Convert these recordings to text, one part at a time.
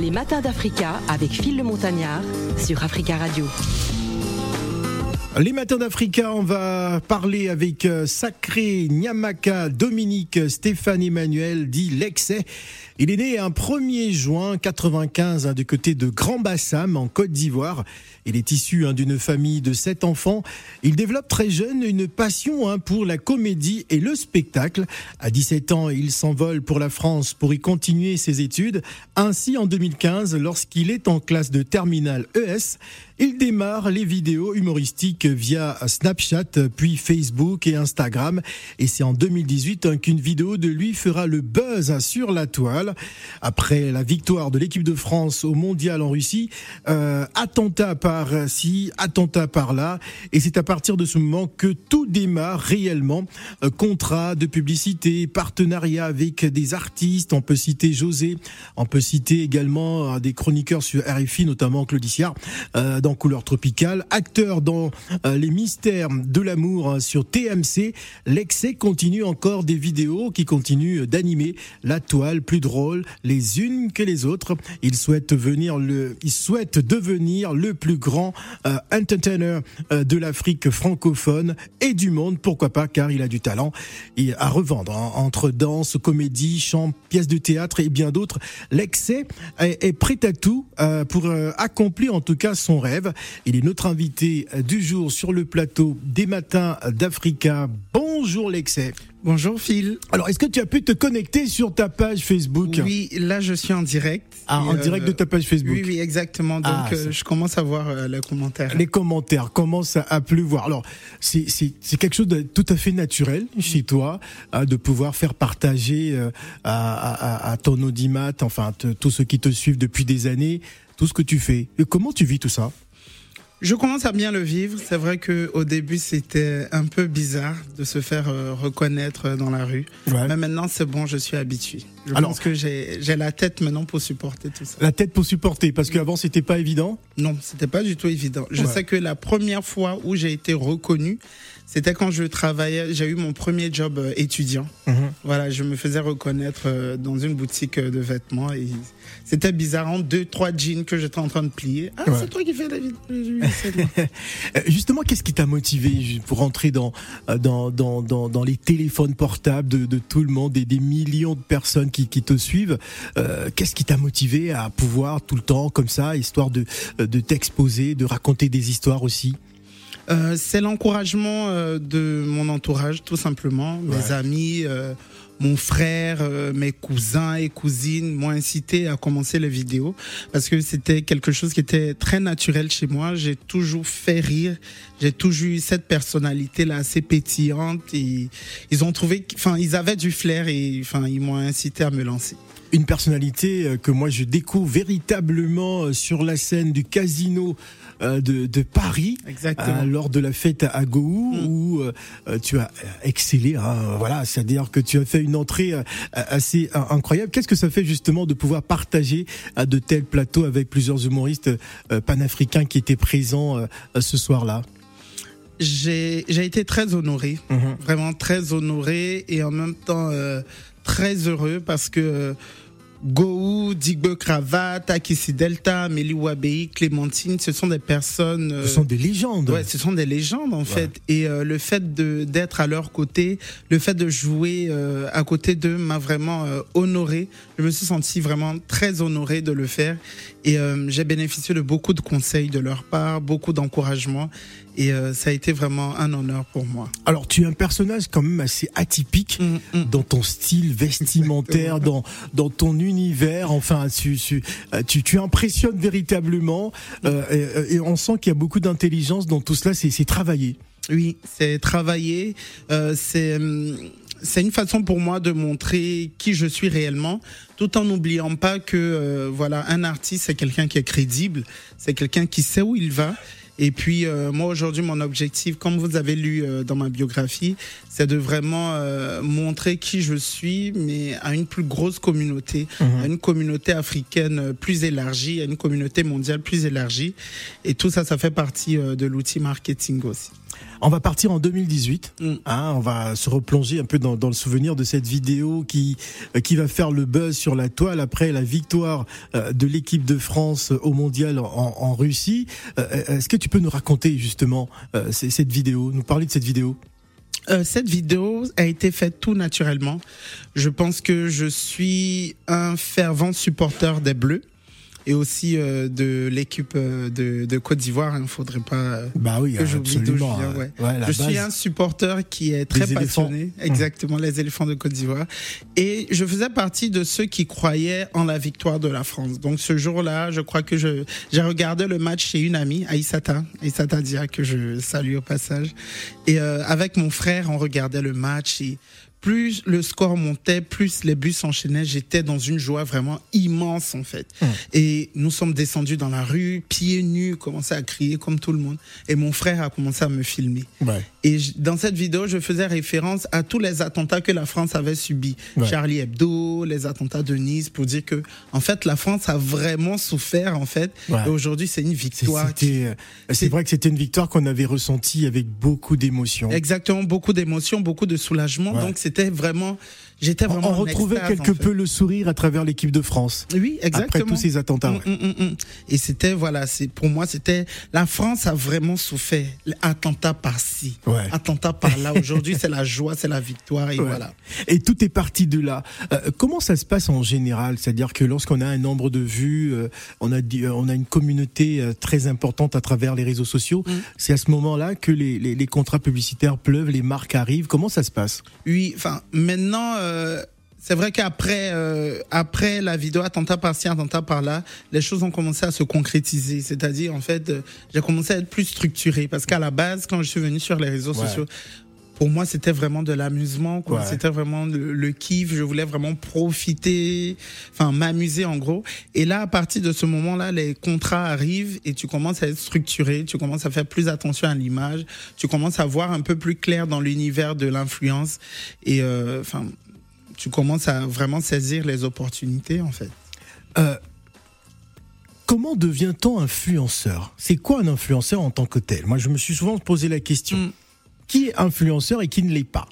Les matins d'Africa avec Phil le Montagnard sur Africa Radio. Les matins d'Africa, on va parler avec euh, Sacré Nyamaka Dominique Stéphane Emmanuel, dit Lexé. Il est né un 1er juin 95 hein, du côté de Grand Bassam en Côte d'Ivoire. Il est issu hein, d'une famille de sept enfants. Il développe très jeune une passion hein, pour la comédie et le spectacle. À 17 ans, il s'envole pour la France pour y continuer ses études. Ainsi, en 2015, lorsqu'il est en classe de terminale ES, il démarre les vidéos humoristiques via Snapchat, puis Facebook et Instagram. Et c'est en 2018 qu'une vidéo de lui fera le buzz sur la toile. Après la victoire de l'équipe de France au mondial en Russie, euh, attentat par-ci, attentat par-là. Et c'est à partir de ce moment que tout démarre réellement. Contrat de publicité, partenariat avec des artistes. On peut citer José, on peut citer également euh, des chroniqueurs sur RFI, notamment Claudiciard. Euh, en couleur tropicale, acteur dans euh, les mystères de l'amour hein, sur TMC. L'excès continue encore des vidéos qui continuent d'animer la toile plus drôle les unes que les autres. Il souhaite devenir le plus grand euh, entertainer euh, de l'Afrique francophone et du monde. Pourquoi pas Car il a du talent et à revendre hein, entre danse, comédie, chant, pièces de théâtre et bien d'autres. L'excès est, est, prêt à tout pour accomplir en tout cas son rêve. Il est notre invité du jour sur le plateau des matins d'Africa. Bonjour Lexé. Bonjour Phil. Alors, est-ce que tu as pu te connecter sur ta page Facebook? Oui, là je suis en direct. Ah, en euh, direct de ta page Facebook Oui, oui, exactement. Donc ah, euh, je commence à voir euh, les commentaires. Les commentaires commencent à, pleuvoir. Alors, c'est quelque chose de tout à fait naturel chez toi, hein, de pouvoir faire partager à, à, à, ton audimat, enfin tous ceux qui te suivent depuis des années, tout ce que tu fais. Et comment tu vis tout ça? Je commence à bien le vivre. C'est vrai que au début c'était un peu bizarre de se faire euh, reconnaître euh, dans la rue. Mais maintenant c'est bon, je suis habitué. Je Alors, pense que j'ai la tête maintenant pour supporter tout ça. La tête pour supporter, parce qu'avant c'était pas évident? Non, c'était pas du tout évident. Je sais que la première fois où j'ai été reconnu, c'était quand je travaillais, j'ai eu mon premier job euh, étudiant. Mhm. Voilà, je me faisais reconnaître euh, dans une boutique euh, de vêtements et c'était bizarre, en deux, trois jeans que j'étais en train de plier. Ah, c'est toi qui fais la. Justement, qu'est-ce qui t'a motivé pour rentrer dans, dans, dans, dans, dans les téléphones portables de, de, tout le monde et des millions de personnes qui, qui te suivent Qu'est-ce qui t'a motivé à pouvoir tout le temps comme ça, histoire de, de t'exposer, de raconter des histoires aussi? Euh, c'est l'encouragement euh, de mon entourage, tout simplement. Mes amis, euh, mon frère, mes cousins et cousines m'ont incité à commencer les vidéos parce que c'était quelque chose qui était très naturel chez moi. J'ai toujours fait rire. J'ai toujours eu cette personnalité là assez pétillante. Et ils ont trouvé, enfin, ils avaient du flair et enfin, ils m'ont incité à me lancer une personnalité que moi je découvre véritablement sur la scène du casino euh, de, de, Paris euh, lors de la fête à Gou mm. où euh, tu as excellé. Hein, voilà, c'est-à-dire que tu as fait une entrée assez incroyable. Qu'est-ce que ça fait justement de pouvoir partager de tels plateaux avec plusieurs humoristes panafricains qui étaient présents ce soir-là? J'ai été très honoré, mm-hmm. vraiment très honoré et en même temps très heureux parce que Gou, Digbe Cravat, Akisi Delta, Meli Wabei, Clémentine, ce sont des personnes. ce sont des légendes. Ouais, ce sont des légendes en fait. Et euh, le fait de d'être à leur côté, le fait de jouer euh, à côté d'eux m'a vraiment euh, honoré. Je me suis senti vraiment très honoré de le faire. Et j'ai bénéficié de beaucoup de conseils de leur part, beaucoup d'encouragement. Et ça a été vraiment un honneur pour moi. Alors, tu es un personnage quand même assez atypique mm, mm. dans ton style vestimentaire, dans, dans ton univers. Enfin, tu, tu, euh, tu, tu impressionnes véritablement euh, euh, et, on sent qu'il y a beaucoup d'intelligence dans tout cela. C'est travaillé. Oui, c'est travaillé. Euh, c'est hum, c'est une façon pour moi de montrer qui je suis réellement, tout en n'oubliant pas que voilà, un artiste c'est quelqu'un qui est crédible, c'est quelqu'un qui sait où il va et puis euh, moi aujourd'hui, mon objectif, comme vous avez lu euh, dans ma biographie, c'est de vraiment euh, montrer qui je suis, mais à une plus grosse communauté, mhm. à une communauté africaine plus élargie, à une communauté mondiale plus élargie. Et tout ça, ça fait partie de l'outil marketing aussi. On va partir en 2018. Mm. Hein, on va se replonger un peu dans, dans le souvenir de cette vidéo qui euh, qui va faire le buzz sur la toile après la victoire euh, de l'équipe de France au mondial en, en Russie. Euh, Est-ce que tu peux nous raconter justement cette vidéo, nous parler de cette vidéo? Cette vidéo a été faite tout naturellement. Je pense que je suis un fervent supporter des Bleus et aussi euh, de l'équipe euh, de, de Côte d'Ivoire. Il ne faudrait pas euh, Bah oui, que j'oublie d'où je viens. hein. Ouais. Je suis un supporter qui est très éléphants. passionné, exactement les éléphants de Côte d'Ivoire, et je faisais partie de ceux qui croyaient en la victoire de la France. Donc ce jour-là, je crois que je j'ai regardé le match chez une amie, Aïssata, Aïssata Dia que je salue au passage, et euh, avec mon frère, on regardait le match et plus le score montait, plus les buts s'enchaînaient. J'étais dans une joie vraiment immense en fait. Et nous sommes descendus dans la rue, pieds nus, commençaient à crier comme tout le monde. Et mon frère a commencé à me filmer. Ouais. Et je- dans cette vidéo, je faisais référence à tous les attentats que la France avait subis. Ouais. Charlie Hebdo, les attentats de Nice, pour dire que, en fait, la France a vraiment souffert, en fait. Ouais. Et aujourd'hui, c'est une victoire. euh, c'est vrai que c'était une victoire qu'on avait ressentie avec beaucoup d'émotion. Exactement, beaucoup d'émotions, beaucoup de soulagement. Ouais. Donc, c'était vraiment, j'étais On, vraiment on retrouvait extase, quelque en fait. peu le sourire à travers l'équipe de France. Oui, exactement. Après tous ces attentats. ouais. Mm, mm, mm. Et c'était, voilà, c'est, pour moi, c'était, la France a vraiment souffert. Attentat par-ci, Ouais. attentat par-là. Aujourd'hui, c'est la joie, c'est la victoire, et Ouais. voilà. Et tout est parti de là. Euh, comment ça se passe en général? C'est-à-dire que lorsqu'on a un nombre de vues, euh, on, a, euh, on a une communauté très importante à travers les réseaux sociaux. C'est à ce moment-là que les, les- les contrats publicitaires pleuvent, les marques arrivent. Comment ça se passe? Oui, enfin, maintenant, euh, c'est vrai qu'après euh, après la vidéo attentat par-ci, attentat par-là, les choses ont commencé à se concrétiser. C'est-à-dire, en fait, euh, j'ai commencé à être plus structuré. Parce qu'à la base, quand je suis venu sur les réseaux Ouais. sociaux, pour moi, c'était vraiment de l'amusement, quoi. Ouais. C'était vraiment le, le kiff. Je voulais vraiment profiter, enfin, m'amuser, en gros. Et là, à partir de ce moment-là, les contrats arrivent et tu commences à être structuré, tu commences à faire plus attention à l'image, tu commences à voir un peu plus clair dans l'univers de l'influence. Et, euh, enfin, tu commences à vraiment saisir les opportunités, en fait. Euh, Comment devient-on influenceur? C'est quoi un influenceur en tant que tel? Moi, je me suis souvent posé la question. Mm. Qui est influenceur et qui ne l'est pas?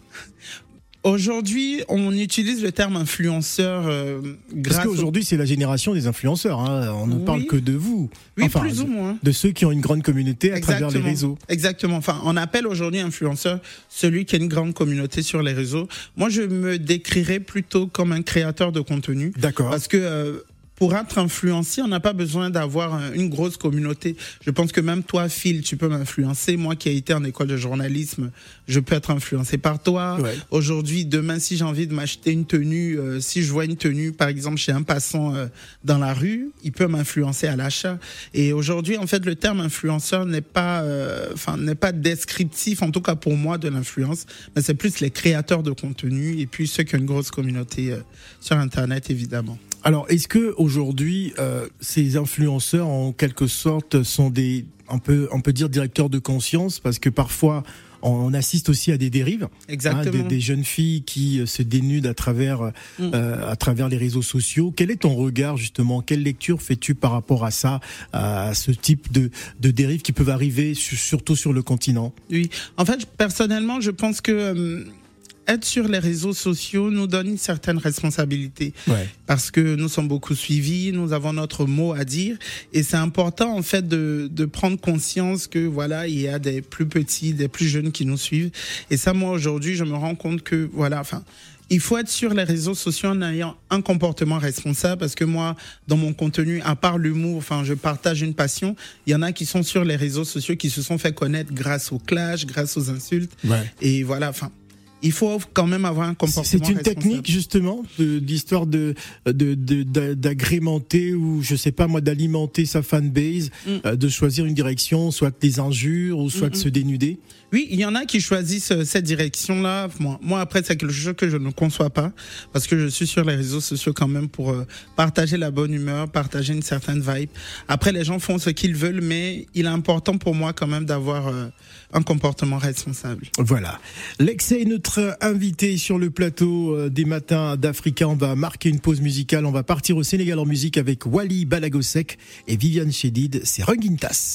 Aujourd'hui, on utilise le terme influenceur euh, Parce grâce au... qu'aujourd'hui, c'est la génération des influenceurs. hein. On ne Oui. parle que de vous. Oui, Enfin, plus ou moins. de ceux qui ont une grande communauté à travers les réseaux. Exactement. Enfin, on appelle aujourd'hui influenceur celui qui a une grande communauté sur les réseaux. Moi, je me décrirais plutôt comme un créateur de contenu. D'accord. Parce que euh, pour être influencé, on n'a pas besoin d'avoir un- une grosse communauté. Je pense que même toi, Phil, tu peux m'influencer. Moi qui ai été en école de journalisme, je peux être influencé par toi. Ouais. Aujourd'hui, demain, si j'ai envie de m'acheter une tenue, euh, si je vois une tenue, par exemple, chez un passant euh, dans la rue, il peut m'influencer à l'achat. Et aujourd'hui, en fait, le terme influenceur n'est pas, euh, enfin, n'est pas descriptif, en tout cas pour moi, de l'influence, mais c'est plus les créateurs de contenu et puis ceux qui ont une grosse communauté euh, sur Internet, évidemment. Alors, est-ce que aujourd'hui, euh, ces influenceurs, en quelque sorte, sont des, on peut, on peut dire directeurs de conscience, parce que parfois, on assiste aussi à des dérives, hein, Exactement. des, des jeunes filles qui euh, se dénudent à travers, Mm. euh, à travers les réseaux sociaux. Quel est ton regard justement? Quelle lecture fais-tu par rapport à ça, à ce type de, de dérives qui peuvent arriver, su- surtout sur le continent? Oui. En fait, personnellement, je pense que euh, être sur les réseaux sociaux nous donne une certaine responsabilité. Ouais. parce que nous sommes beaucoup suivis, nous avons notre mot à dire et c'est important en fait de, de prendre conscience que voilà il y a des plus petits, des plus jeunes qui nous suivent et ça moi aujourd'hui je me rends compte que voilà enfin il faut être sur les réseaux sociaux en ayant un comportement responsable parce que moi, dans mon contenu, à part l'humour, enfin, je partage une passion. Il y en a qui sont sur les réseaux sociaux qui se sont fait connaître grâce aux clashs, grâce aux insultes. Ouais. Et voilà, enfin, il faut quand même avoir un comportement C'est une technique justement de- d'histoire de de- de- d'agrémenter ou je sais pas moi d'alimenter sa fanbase, Mm. euh, de choisir une direction, soit des injures ou soit de Mm, se dénuder. Oui, il y en a qui choisissent euh, cette direction-là. Moi, moi, après, c'est quelque chose que je ne conçois pas parce que je suis sur les réseaux sociaux quand même pour euh, partager la bonne humeur, partager une certaine vibe. Après, les gens font ce qu'ils veulent, mais il est important pour moi quand même d'avoir euh, un comportement responsable. Voilà. L'excès est neutre invité sur le plateau euh, des matins d'Africa. On va marquer une pause musicale. On va partir au Sénégal en musique avec Wally Balagosek et Viviane Chedid. C'est Rungintas.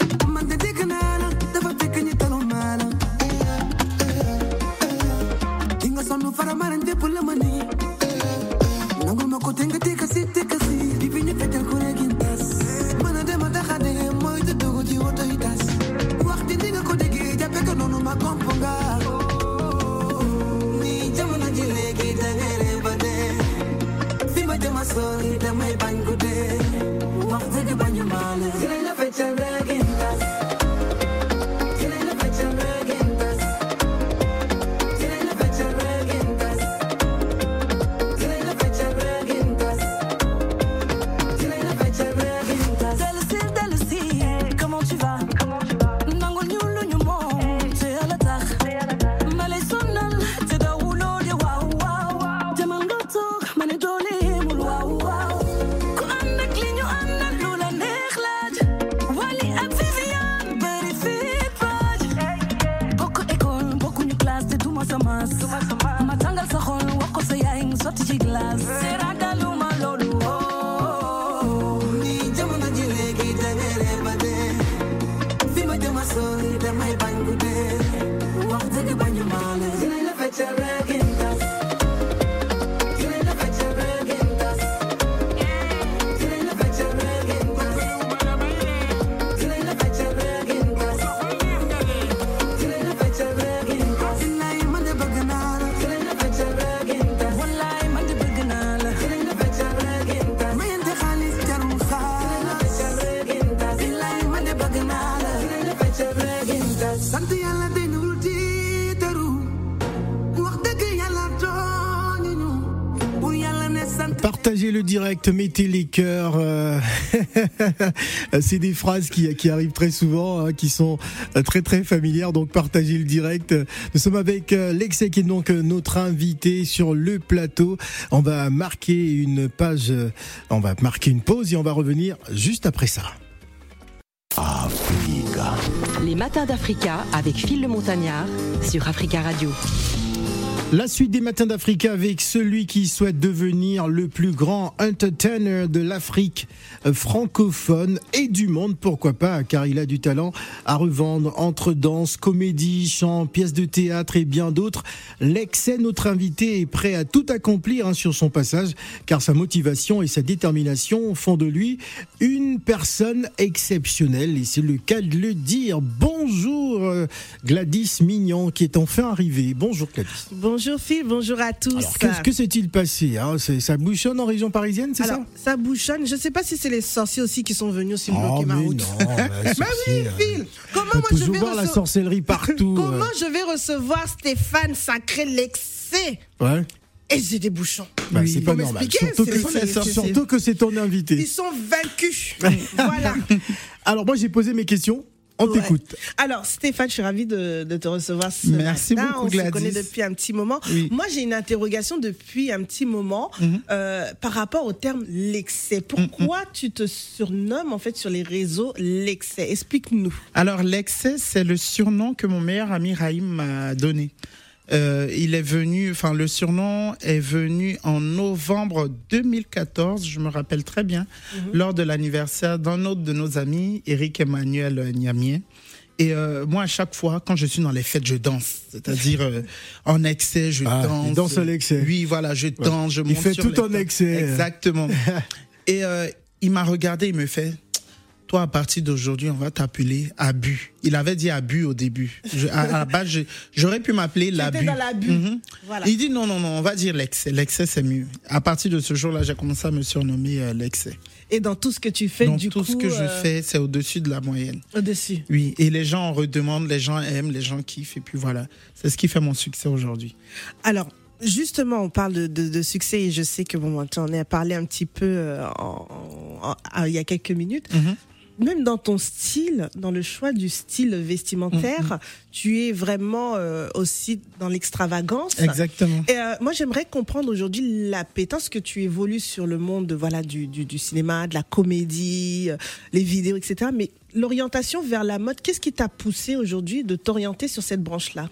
glass. Direct, mettez les cœurs. euh, C'est des phrases qui, arrivent très souvent, hein, qui sont très très familières. Donc partagez le direct. Nous sommes avec euh, Lexé qui est donc euh, notre invité sur le plateau. On va marquer une page, on va marquer une pause et on va revenir juste après ça. Les matins d'Africa avec Phil le Montagnard sur Africa Radio. La suite des matins d'Africa avec celui qui souhaite devenir le plus grand entertainer de l'Afrique francophone et du monde, pourquoi pas, car il a du talent à revendre entre danse, comédie, chant, pièces de théâtre et bien d'autres. L'excès, notre invité, est prêt à tout accomplir hein, sur son passage, car sa motivation et sa détermination font de lui une personne exceptionnelle, et c'est le cas de le dire. Bonjour euh, Gladys Mignon, qui est enfin arrivée. Bonjour Gladys. Phil, bonjour à tous. Alors, qu'est-ce que s'est-il passé hein? Ça bouchonne en région parisienne, c'est ça? ça bouchonne. Je ne sais pas si c'est les sorciers aussi qui sont venus aussi Oh, bloquer ma mais route. non, bah, oui, euh, Phil. Comment moi je vais voir la sorcellerie partout. Comment euh. je vais recevoir Stéphane Sacré Lexé? Ouais. et j'ai des bouchons. Bah, Oui. c'est pas normal. Surtout que, surtout que c'est ton Ils invité. sont vaincus. voilà. Alors moi j'ai posé mes questions. On Ouais. t'écoute. Alors Stéphane, je suis ravie de, de te recevoir ce Merci matin. beaucoup, On Gladys. se connaît depuis un petit moment. Oui. Moi, j'ai une interrogation depuis un petit moment euh, par rapport au terme l'excès. Pourquoi tu te surnommes en fait sur les réseaux l'excès Explique-nous. Alors, l'excès, c'est le surnom que mon meilleur ami Raïm m'a donné. Euh, il est venu, enfin, le surnom est venu en novembre 2014, je me rappelle très bien, lors de l'anniversaire d'un autre de nos amis, Eric Emmanuel Niamier. Et euh, moi, à chaque fois, quand je suis dans les fêtes, je danse. C'est-à-dire, euh, en excès, je Ah, danse. il danse à l'excès. Oui, voilà, je danse, je Il monte fait sur tout les en excès. Exactement. Et euh, il m'a regardé, il me fait toi, à partir d'aujourd'hui, on va t'appeler Abu. Il avait dit Abu au début. Je- à, à la base, j'aurais pu m'appeler l'Abu. dans. Mhm. Voilà. Il dit non, non, non, on va dire l'excès. L'excès, c'est mieux. À partir de ce jour-là, j'ai commencé à me surnommer euh, l'excès. Et dans tout ce que tu fais, du tout coup, ce que je euh, fais, c'est au-dessus de la moyenne. au-dessus. Oui, et les gens en redemandent, les gens aiment, les gens kiffent, et puis voilà. C'est ce qui fait mon succès aujourd'hui. Alors, justement, on parle de, de- de succès et je sais que bon, tu en as parlé un petit peu euh, en- en- en- il y a quelques minutes. Mhm. Même dans ton style, dans le choix du style vestimentaire, Mhm. tu es vraiment euh, aussi dans l'extravagance. Exactement. Et euh, moi, j'aimerais comprendre aujourd'hui l'appétence que tu évolues sur le monde voilà, du, du, du cinéma, de la comédie, euh, les vidéos, etc. Mais l'orientation vers la mode, qu'est-ce qui t'a poussé aujourd'hui de t'orienter sur cette branche-là?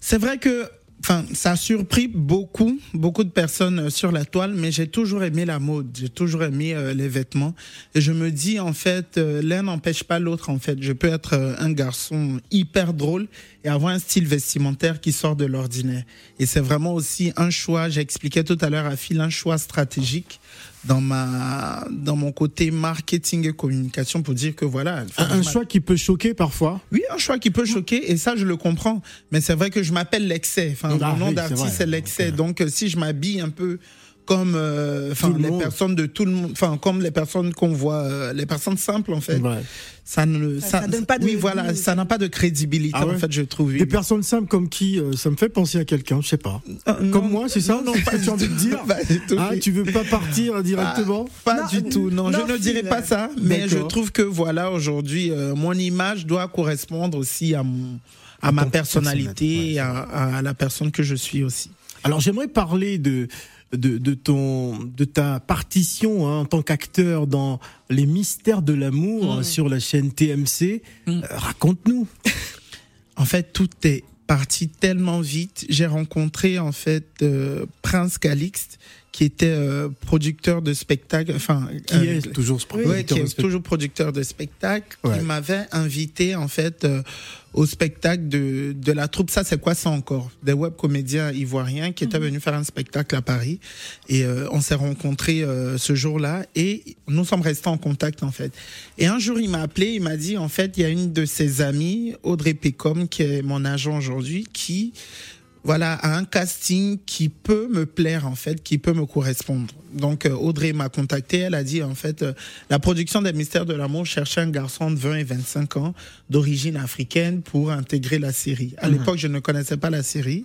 C'est vrai que enfin, ça a surpris beaucoup, beaucoup de personnes euh, sur la toile, mais j'ai toujours aimé la mode, j'ai toujours aimé euh, les vêtements. Et je me dis, en fait, euh, l'un n'empêche pas l'autre, en fait. Je peux être un garçon hyper drôle et avoir un style vestimentaire qui sort de l'ordinaire. Et c'est vraiment aussi un choix, j'expliquais tout à l'heure à Phil, un choix stratégique dans ma dans mon côté marketing et communication pour dire que voilà Un, un choix qui peut choquer parfois? oui, un choix qui peut choquer, et ça, je le comprends. Mais c'est vrai que je m'appelle l'excès. Enfin, Ah mon nom oui, d'artiste, c'est l'excès. Donc, euh, si je m'habille un peu comme euh, enfin Tout le les monde. personnes de tout le monde enfin comme les personnes qu'on voit euh, les personnes simples en fait Ouais. ça ne Ça- ça donne pas de- oui voilà ça n'a pas de crédibilité Ah ouais en fait je trouve oui. Des personnes simples comme qui euh, Ça me fait penser à quelqu'un, je sais pas. Euh, non, Comme moi, c'est ça non, non, pas tu as envie de dire Pas du tout. Ah, tu veux pas partir directement Pas Non, du tout, non, non, je ne dirais pas ça, mais je trouve que voilà, aujourd'hui, euh, mon image doit correspondre aussi à mon à ma personnalité personnalité, à la personne que je suis aussi. Alors j'aimerais parler de, de, de ton, de ta partition hein, en tant qu'acteur dans Les Mystères de l'amour Mm. sur la chaîne TMC. Euh, Raconte-nous. En fait, tout est parti tellement vite. J'ai rencontré en fait euh, Prince Calixte, qui était euh, producteur de spectacle, enfin Qui euh, est toujours ce Ouais, producteur qui de est spectacle toujours producteur de spectacle, Ouais. qui m'avait invité en fait euh, au spectacle de, de la troupe. Ça, c'est quoi ça encore? Des web comédiens ivoiriens qui étaient venus faire un spectacle à Paris. Et euh, on s'est rencontrés euh, ce jour-là et nous sommes restés en contact en fait. Et un jour, il m'a appelé, il m'a dit en fait, il y a une de ses amies, Audrey Pécom, qui est mon agent aujourd'hui, qui voilà, a un casting qui peut me plaire en fait, qui peut me correspondre. Donc euh, Audrey m'a contacté, elle a dit en fait euh, la production des Mystères de l'amour cherchait un garçon de 20 et 25 ans d'origine africaine pour intégrer la série. À l'époque, je ne connaissais pas la série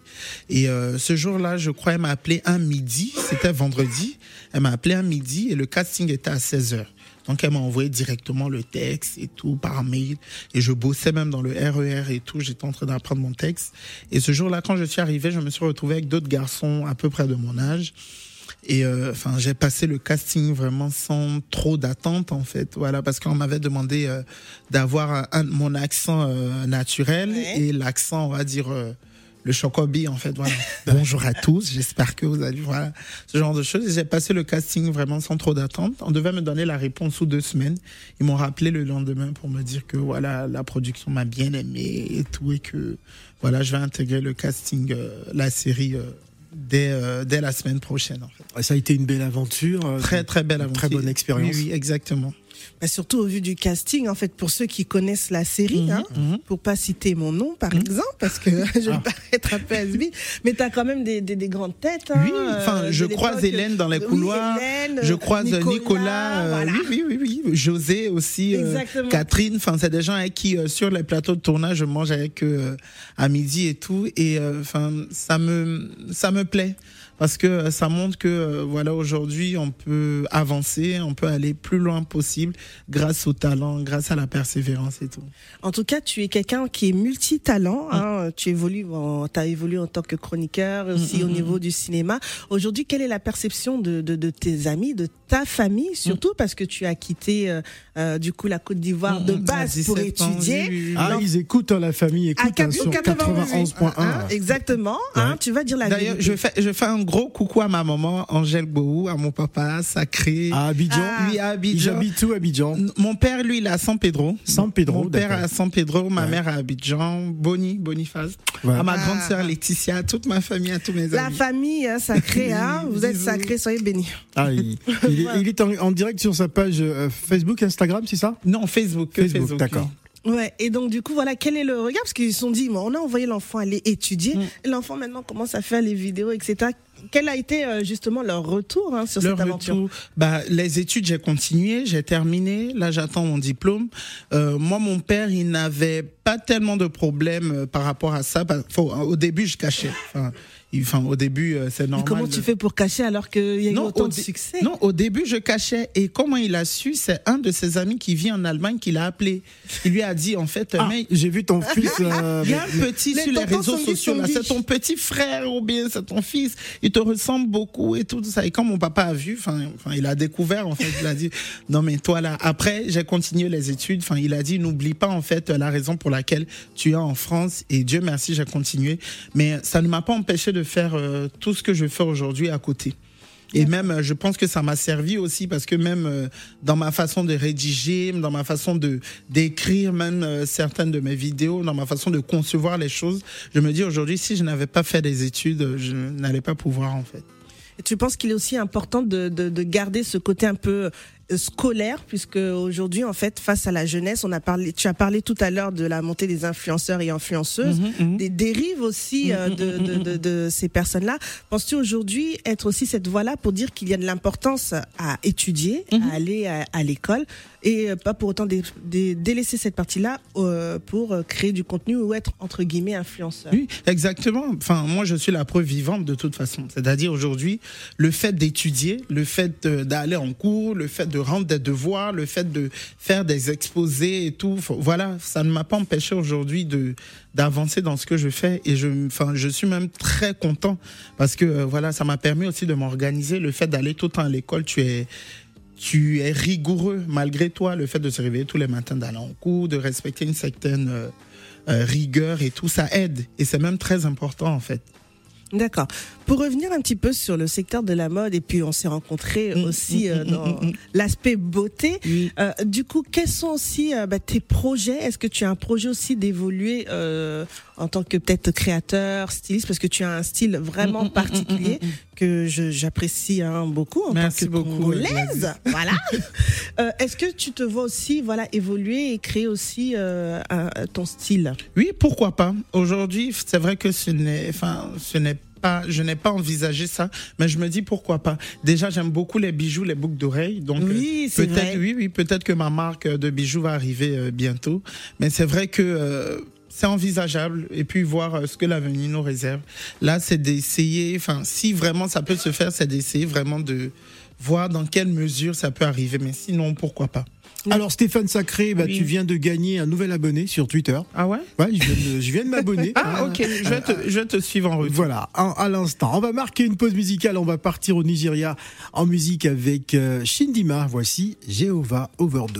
et euh, ce jour-là, je crois elle m'a appelé un midi, c'était vendredi. Elle m'a appelé un midi et le casting était à 16 heures. Donc elle m'a envoyé directement le texte et tout par mail. Et je bossais même dans le RER et tout. J'étais en train d'apprendre mon texte. Et ce jour-là, quand je suis arrivé, je me suis retrouvé avec d'autres garçons à peu près de mon âge. Et euh, enfin, j'ai passé le casting vraiment sans trop d'attente en fait. Voilà, parce qu'on m'avait demandé euh, d'avoir un, mon accent euh, naturel Ouais. et l'accent, on va dire. Le chocobi en fait voilà. Bonjour à tous j'espère que vous allez voilà ce genre de choses. J'ai passé le casting vraiment sans trop d'attente. On devait me donner la réponse sous deux semaines. Ils m'ont rappelé le lendemain pour me dire que voilà la production m'a bien aimé et tout et que voilà je vais intégrer le casting euh, la série euh, dès euh, dès la semaine prochaine en fait. Ça a été une belle aventure. très très belle une aventure. Très bonne expérience. oui, oui exactement Bah, Surtout au vu du casting, en fait, pour ceux qui connaissent la série, Mhm, hein, mhm. pour pas citer mon nom, par Mhm. exemple, parce que je vais Ah. paraître un peu has mais tu as quand même des, des, des grandes têtes. hein, oui enfin euh, je croise. Hélène dans les Oui, couloirs Hélène, je croise Nicolas, Nicolas, euh, voilà. oui, oui, oui, oui, José aussi, euh. Catherine. Enfin, c'est des gens avec qui euh, sur les plateaux de tournage, je mange avec eux euh, à midi et tout. Et euh, enfin, ça me, ça me plaît parce que euh, ça montre que euh, voilà, aujourd'hui, on peut avancer, on peut aller plus loin possible grâce au talent, grâce à la persévérance et tout. En tout cas, tu es quelqu'un qui est multitalent. Hein, tu évolues, tu as évolué en tant que chroniqueur, aussi Mm, au mm, niveau du cinéma. Aujourd'hui, quelle est la perception de, de, de tes amis, de ta famille, surtout parce que tu as quitté euh, euh, du coup la Côte d'Ivoire de Mm, mm, à base pour 17 ans, étudier. oui. Ah, Non. ils écoutent, hein, la famille À écoute hein, sur 91, 91.1. hein, exactement. hein, Ouais. tu vas dire la D'ailleurs, je fais, je fais un gros coucou à ma maman Angèle Bohou, à mon papa Sacré. À Abidjan. Ah. Oui, à Abidjan. habite où, Abidjan? Mon père, lui, il est à San Pedro. San Pedro, Mon père à San Pedro, ma Ouais. mère à Abidjan, Boni, Boniface. Ouais. À ma grande Ah. sœur Laetitia, à toute ma famille, à tous mes La amis. famille hein, sacrée, hein, vous êtes sacrés, soyez bénis. Ah, il, il est, il est en, en direct sur sa page euh, Facebook, Instagram, c'est ça? Non, Facebook, Facebook, Facebook. d'accord. Ouais, et donc du coup, voilà, quel est le regard? Parce qu'ils se sont dit, bon, on a envoyé l'enfant aller étudier, Mm. l'enfant maintenant commence à faire les vidéos, etc. Quel a été euh, justement leur retour hein, sur cette aventure? retour, bah, les études, j'ai continué, j'ai terminé. Là, j'attends mon diplôme. Euh, moi, mon père, il n'avait pas tellement de problèmes euh, par rapport à ça. Bah, faut- au début, je cachais. Enfin, il- enfin, au début, c'est Mais normal. comment tu fais pour cacher alors qu'il y a eu Non, autant au de succès? Non, au début, je cachais. Et comment il a su C'est un de ses amis qui vit en Allemagne qui l'a appelé. Il lui a dit, en fait, Ah, mais J'ai vu ton fils. euh, il y a un petit Les sur les réseaux sociaux c'est ton petit frère ou bien c'est ton fils. Il te ressemble beaucoup et tout ça. Et quand mon papa a vu, enfin, enfin, il a découvert en fait, il a dit non mais toi là. Après, j'ai continué les études. Enfin, il a dit n'oublie pas en fait la raison pour laquelle tu es en France. Et Dieu merci, j'ai continué. Mais ça ne m'a pas empêché de faire euh, tout ce que je fais aujourd'hui à côté. Et même, euh, je pense que ça m'a servi aussi parce que même euh, dans ma façon de rédiger, dans ma façon de d'écrire, même euh, certaines de mes vidéos, dans ma façon de concevoir les choses, je me dis aujourd'hui, si je n'avais pas fait des études, je n'allais pas pouvoir en fait. Et tu penses qu'il est aussi important de, de, de garder ce côté un peu scolaire, puisque aujourd'hui, en fait, face à la jeunesse, on a parlé, tu as parlé tout à l'heure de la montée des influenceurs et influenceuses, Mhm, des dérives aussi euh, de, de, de, de ces personnes-là. Penses-tu aujourd'hui être aussi cette voie-là pour dire qu'il y a de l'importance à étudier, à aller à, à l'école, et euh, pas pour autant dé- dé- délaisser cette partie-là euh, pour créer du contenu ou être entre guillemets influenceur? Oui, exactement. Enfin, moi, je suis la preuve vivante de toute façon. C'est-à-dire aujourd'hui, le fait d'étudier, le fait d'aller en cours, le fait de rendre des devoirs, le fait de faire des exposés et tout, voilà, ça ne m'a pas empêché aujourd'hui de d'avancer dans ce que je fais et je, je suis même très content parce que euh, voilà, ça m'a permis aussi de m'organiser. Le fait d'aller tout le temps à l'école, tu es tu es rigoureux malgré toi, le fait de se réveiller tous les matins, d'aller en cours, de respecter une certaine euh, euh, rigueur et tout, ça aide. Et c'est même très important en fait. D'accord. Pour revenir un petit peu sur le secteur de la mode, et puis on s'est rencontrés Mm, aussi mm, euh, mm, dans l'aspect beauté. Oui. Euh, du coup, quels sont aussi euh, bah, tes projets? Est-ce que tu as un projet aussi d'évoluer en tant que peut-être créateur, styliste, parce que tu as un style vraiment particulier que j'apprécie hein, beaucoup en Merci tant que beaucoup, congolaise. Voilà. Est-ce que tu te vois aussi voilà évoluer et créer aussi un- ton style? Oui, pourquoi pas. Aujourd'hui, c'est vrai que ce n'est, enfin, ce n'est pas, je n'ai pas envisagé ça, mais je me dis pourquoi pas. Déjà, j'aime beaucoup les bijoux, les boucles d'oreilles, donc Oui, euh, c'est peut-être, vrai. oui, oui, peut-être que ma marque de bijoux va arriver euh, bientôt. Mais c'est vrai que euh, c'est envisageable et puis voir euh, ce que l'avenir nous réserve. Là, c'est d'essayer, enfin, si vraiment ça peut se faire, c'est d'essayer vraiment de voir dans quelle mesure ça peut arriver. Mais sinon, pourquoi pas. Alors Stéphane Sacré, bah, Oui. tu viens de gagner un nouvel abonné sur Twitter. Ah ouais? Ouais, je viens de, je viens de m'abonner. Ah, ok. Je vais te, je vais te suivre en retour. Voilà, à l'instant. On va marquer une pause musicale. On va partir au Nigeria en musique avec euh, Shindima. Voici Jehovah Overdue.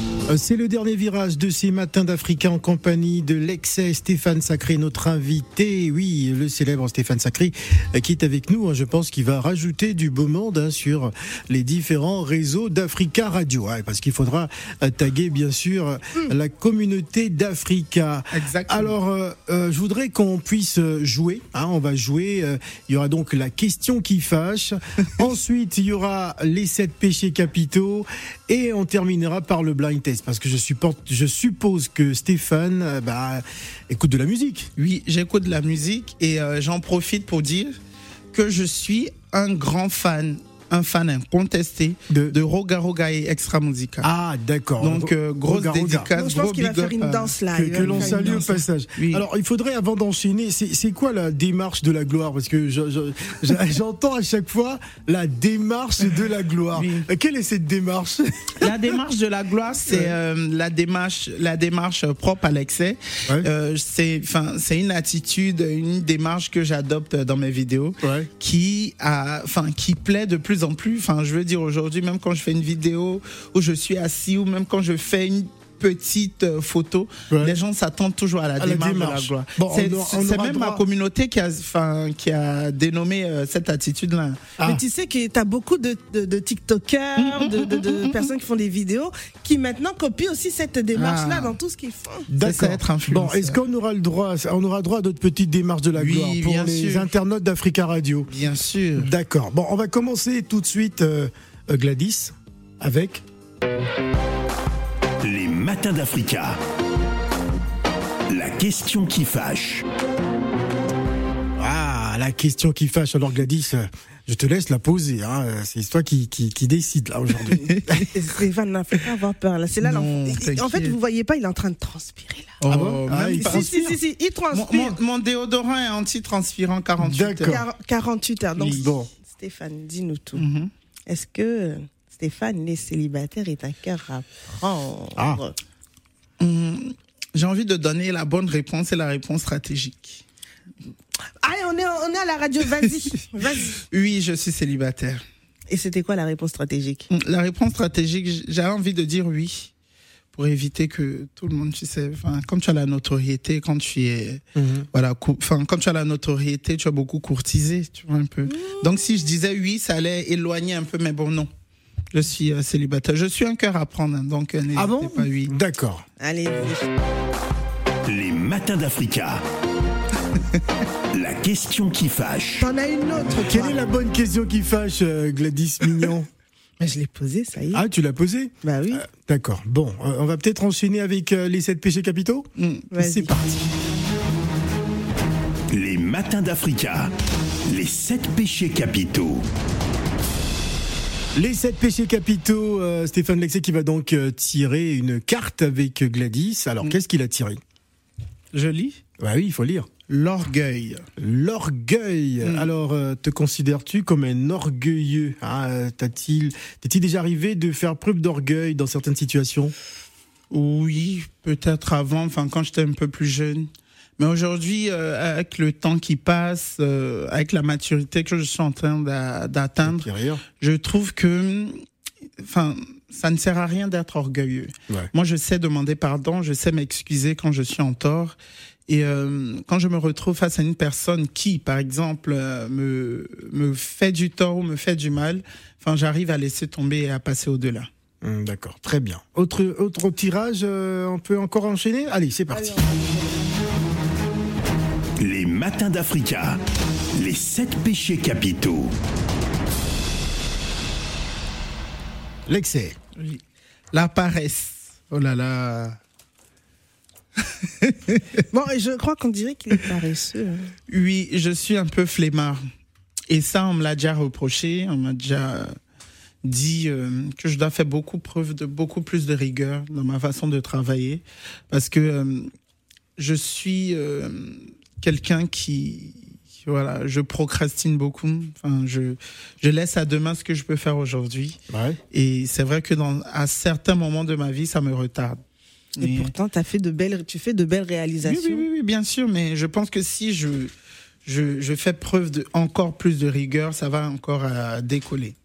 Euh, C'est le dernier virage de ces matins d'Africa en compagnie de l'excès Stéphane Sacré, notre invité. Oui, le célèbre Stéphane Sacré euh, qui est avec nous. hein. Je pense qu'il va rajouter du beau monde hein, sur les différents réseaux d'Africa Radio. parce qu'il faudra euh, taguer, bien sûr, euh, la communauté d'Africa. Exactement. Alors, je voudrais qu'on puisse jouer. hein, on va jouer. il y aura donc la question qui fâche. Ensuite, il y aura les sept péchés capitaux. Et on terminera par le blind test. Parce que je, supporte, je suppose que Stéphane euh, bah, écoute de la musique. Oui, j'écoute de la musique et euh, j'en profite pour dire que je suis un grand fan, un fan incontesté De- de, Roga Roga et Extra Musica. Ah, d'accord. Donc, euh, grosse Roga, Roga. dédicace, Donc, je pense qu'il va faire une danse là. que, l'on salue au passage. Oui. Alors, il faudrait, avant d'enchaîner, c'est quoi la démarche de la gloire? Parce que je- je- je- j'entends à chaque fois la démarche de la gloire. Oui. Quelle est cette démarche? La démarche de la gloire, c'est euh, la démarche, la démarche propre à l'excès. Ouais. Euh, c'est, enfin, c'est une attitude, une démarche que j'adopte dans mes vidéos. Ouais. qui a, enfin, qui plaît de plus en plus. Enfin, je veux dire aujourd'hui, même quand je fais une vidéo où je suis assis ou même quand je fais une petite euh, photo, Ouais. les gens s'attendent toujours à la À la démarche, de la gloire. Bon, c'est on aura- on c'est aura même droit- ma communauté qui a, enfin, qui a dénommé euh, cette attitude-là. Ah. Mais tu sais que tu as beaucoup de, de, de TikTokers, de, de, de personnes qui font des vidéos, qui maintenant copient aussi cette démarche-là Ah. dans tout ce qu'ils font. D'accord. influenceur. Bon, est-ce qu'on aura le droit, on aura droit à d'autres petites démarches de la Oui, gloire pour bien les sûr. internautes d'Africa Radio? Bien sûr. D'accord. Bon, on va commencer tout de suite, euh, euh, Gladys, avec. Les matins d'Africa. La question qui fâche. Ah, la question qui fâche. Alors, Gladys, je te laisse la poser. Hein. C'est toi qui, qui, qui décide là aujourd'hui. Stéphane n'a fait pas avoir peur. Là, c'est là. Non, l'enfant- en fait, vous voyez pas, il est en train de transpirer là. Ah Oh, bon Ah, il. Si, si, si, si, il Mon, transpire. mon- mon déodorant est anti-transpirant 48 D'accord. heures. Quar- 48 heures. Donc, Oui. Bon. Stéphane, dis-nous tout. Mhm. Est-ce que Stéphane, les célibataires, est un cœur à prendre Ah. Hum, J'ai envie de donner la bonne réponse et la réponse stratégique. Allez, on est, on est à la radio, vas-y. vas-y. Oui, je suis célibataire. Et c'était quoi la réponse stratégique? La réponse stratégique, j- j'ai envie de dire oui pour éviter que tout le monde, tu sais, enfin, quand tu as la notoriété, quand tu es, Mhm. voilà, enfin, quand tu as la notoriété, tu as beaucoup courtisé, tu vois un peu. Donc si je disais oui, ça allait éloigner un peu, mais bon, non. Je suis euh, célibataire. Je suis un cœur à prendre, hein, donc euh, n'hésitez Ah bon pas, oui. D'accord. Allez, Les matins d'Africa. La question qui fâche. t'en as une autre. Quelle toi. est la bonne question qui fâche, euh, Gladys Mignon Mais je l'ai posée, ça y est. Ah, tu l'as posée bah oui. D'accord. Bon, euh, on va peut-être enchaîner avec euh, les sept péchés capitaux. Vas-y. C'est parti. Les matins d'Africa. Les sept péchés capitaux. Les sept péchés capitaux, euh, Stéphane Lexé qui va donc euh, tirer une carte avec Gladys. Alors, qu'est-ce qu'il a tiré? Je lis? Bah oui, il faut lire. l'orgueil. L'orgueil. Mm. Alors, euh, te considères-tu comme un orgueilleux? Ah, euh, T'as-t-il, t'es-il déjà arrivé de faire preuve d'orgueil dans certaines situations? Oui, peut-être avant, enfin quand j'étais un peu plus jeune. Mais aujourd'hui, euh, avec le temps qui passe, euh, avec la maturité que je suis en train d'a- d'atteindre, je trouve que, enfin, ça ne sert à rien d'être orgueilleux. Ouais. Moi, je sais demander pardon, je sais m'excuser quand je suis en tort. Et euh, quand je me retrouve face à une personne qui, par exemple, euh, me, me fait du tort ou me fait du mal, enfin, j'arrive à laisser tomber et à passer au-delà. Hum, D'accord, très bien. Autre, autre tirage, euh, on peut encore enchaîner? Allez, c'est parti. Matins d'Africa. Les sept péchés capitaux. L'excès. Oui. La paresse. Oh là là. Bon, et je crois qu'on dirait qu'il est paresseux. hein. Oui, je suis un peu flemmard. Et ça, on me l'a déjà reproché. On m'a déjà dit euh, que je dois faire beaucoup preuve de beaucoup plus de rigueur dans ma façon de travailler. Parce que euh, je suis euh, quelqu'un qui, voilà, je procrastine beaucoup. Enfin, je, je laisse à demain ce que je peux faire aujourd'hui. Ouais. Et c'est vrai que dans, à certains moments de ma vie, ça me retarde. Et Mais- pourtant, as fait de belles, tu fais de belles oui, réalisations. oui, oui, oui, bien sûr, mais je pense que si je, je, je fais preuve de encore plus de rigueur, ça va encore euh, décoller.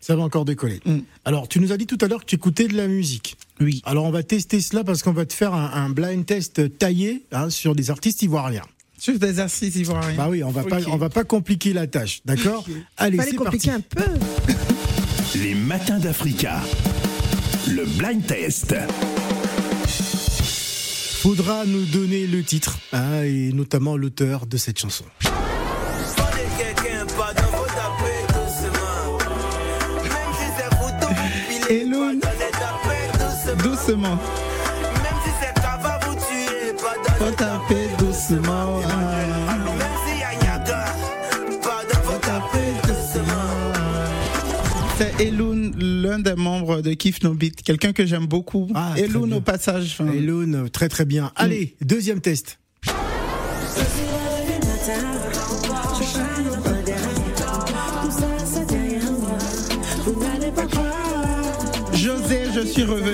Ça va encore décoller. Mm. Alors, tu nous as dit tout à l'heure que tu écoutais de la musique. Oui. Alors, on va tester cela parce qu'on va te faire un, un blind test taillé hein, sur des artistes ivoiriens. Sur des exercices ivoiriens. Bah oui, on va pas, on va pas compliquer la tâche, d'accord Allez, c'est compliquer parti. un peu. Les matins d'Africa. Le blind test. Faudra nous donner le titre hein, et notamment l'auteur de cette chanson. Prenez quelqu'un, Faut taper doucement. C'est Eloun, l'un des membres de Kif No Beat, quelqu'un que j'aime beaucoup. Ah, Eloun au passage. enfin, Elone, très très bien. Allez, deuxième test. José, je suis revenu.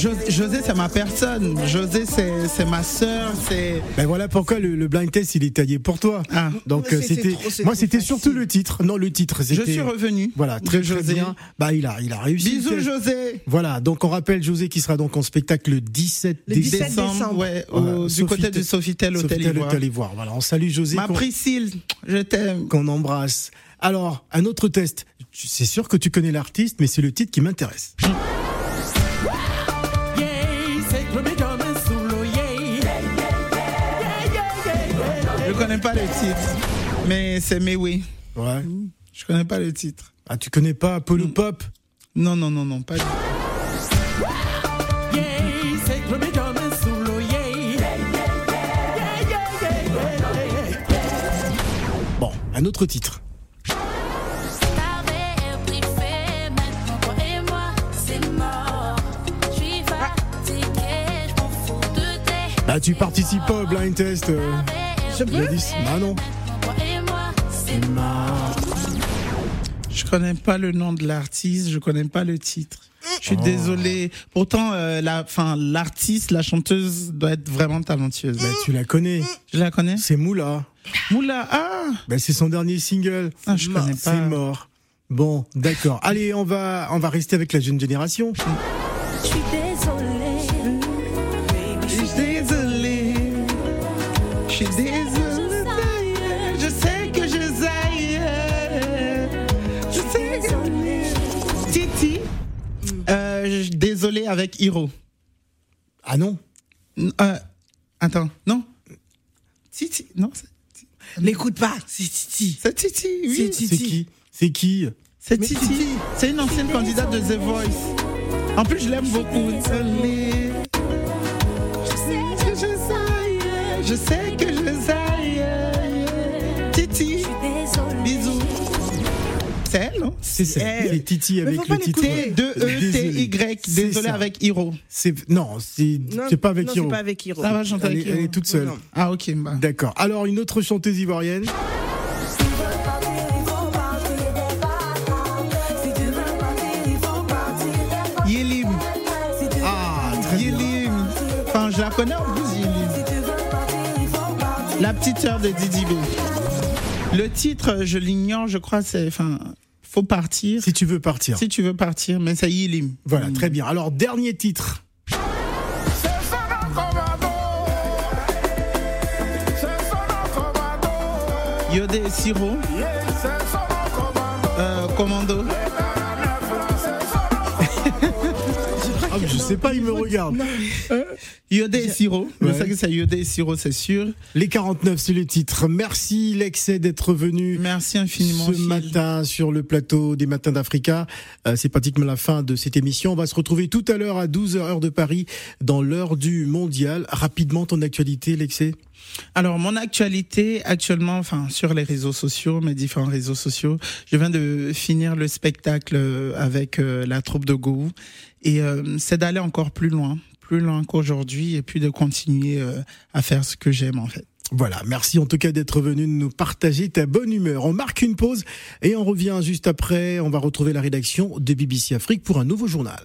José, c'est ma personne. José, c'est ma sœur. C'est Ben voilà pourquoi le, le blind test il est taillé pour toi. Ah. Donc euh, c'était moi c'était surtout le titre. Non, le titre je suis revenu. Voilà, très, très José. bien. Bah il a il a réussi. Bisous. José. Voilà, donc on rappelle José qui sera donc en spectacle le 17 Le 17 décembre. décembre. ouais, Voilà, au- du côté du Sofitel Hôtel Sofitel Ivoire. Hôtel Ivoire. Voilà, on salue José Ma Priscille, je t'aime. qu'on embrasse. Alors, un autre test. Tu- C'est sûr que tu connais l'artiste, mais c'est le titre qui m'intéresse. Pas le titre, mais c'est mais oui. Ouais. Je connais pas le titre. Ah, tu connais pas Polo Pop? Non, non, non, non, pas du tout. Bon, un autre titre. Bah, tu participes pas au blind test. euh, Je Bah non. Connais pas le nom de l'artiste, je connais pas le titre. Je suis Oh. désolé. Pourtant, euh, la, enfin, l'artiste, la chanteuse doit être vraiment talentueuse. Bah, tu la connais. Je la connais? C'est Moula. Moula, ah, Bah, c'est son dernier single. Ah, je connais pas. C'est mort. Bon, d'accord. Allez, on va, on va rester avec la jeune génération. Je avec Hiro. Ah non Euh, attends, non. Titi, non, L'écoute pas, c'est Titi. c'est Titi, oui. C'est Titi. C'est qui? C'est qui? C'est Titi. C'est une ancienne candidate de The Voice. En plus, je l'aime beaucoup. Je sais que. Je sais que C'est non ça. Elle. C'est Titi avec le titre. T-2-E-T-Y. C'est Désolé avec Hiro. Non, c'est Non, pas avec non, Hiro. c'est pas avec Hiro. Ça va Elle avec est, elle est toute seule. Non. Ah, ok. bah. D'accord. Alors une autre chanteuse ivoirienne. Yelim. Ah, très. Enfin, je la connais en plus, Yelim. La petite sœur de Didi B. Le titre, je l'ignore, je crois, c'est. Enfin, faut partir. Si tu veux partir. Si tu veux partir, mais c'est Yelim. Voilà, très bien. Alors dernier titre. Yodé Siro. Euh, commando. Je sais pas, il me regarde. Yodé et Siro. Que c'est Yodé et Siro, c'est sûr. Les 49, c'est le titre. Merci Lexé d'être venu. Merci infiniment. ce Phil. matin sur le plateau des Matins d'Africa. Euh, c'est pratiquement la fin de cette émission. On va se retrouver tout à l'heure à 12h heure de Paris dans l'heure du mondial. Rapidement ton actualité, Lexé. Alors, mon actualité actuellement, enfin, sur les réseaux sociaux, mes différents réseaux sociaux, je viens de finir le spectacle euh, avec euh, la troupe de Go. Et euh, c'est d'aller encore plus loin, plus loin qu'aujourd'hui, et puis de continuer euh, à faire ce que j'aime, en fait. Voilà, merci en tout cas d'être venu nous partager ta bonne humeur. On marque une pause et on revient juste après. On va retrouver la rédaction de BBC Afrique pour un nouveau journal.